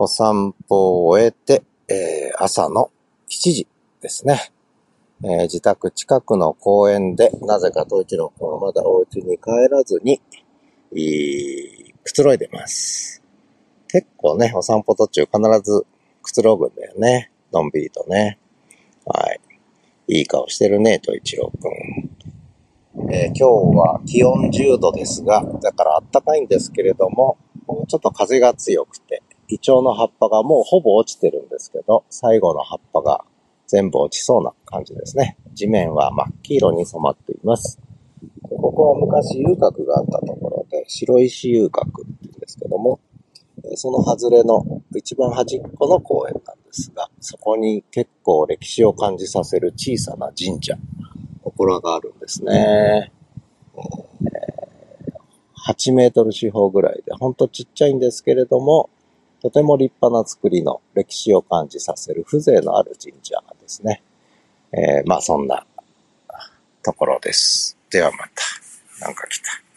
お散歩を終えて、えー、朝の7時ですね。えー、自宅近くの公園で、なぜか東一郎君はまだお家に帰らずに、いくつろいでます。結構ね、お散歩途中必ずくつろぐんだよね。のんびりとね。はい。いい顔してるね、東一郎くん。えー、今日は気温10度ですが、だから暖かいんですけれども、ちょっと風が強くて、イチョウの葉っぱがもうほぼ落ちてるんですけど、最後の葉っぱが全部落ちそうな感じですね。地面は真っ黄色に染まっています。ここは昔遊郭があったところで、白石遊郭って言うんですけども、その外れの一番端っこの公園なんですが、そこに結構歴史を感じさせる小さな神社、祠があるんですね。8メートル四方ぐらいで、ほんとちっちゃいんですけれども、とても立派な作りの歴史を感じさせる風情のある神社ですね。えー、まあそんなところです。ではまた。なんか来た。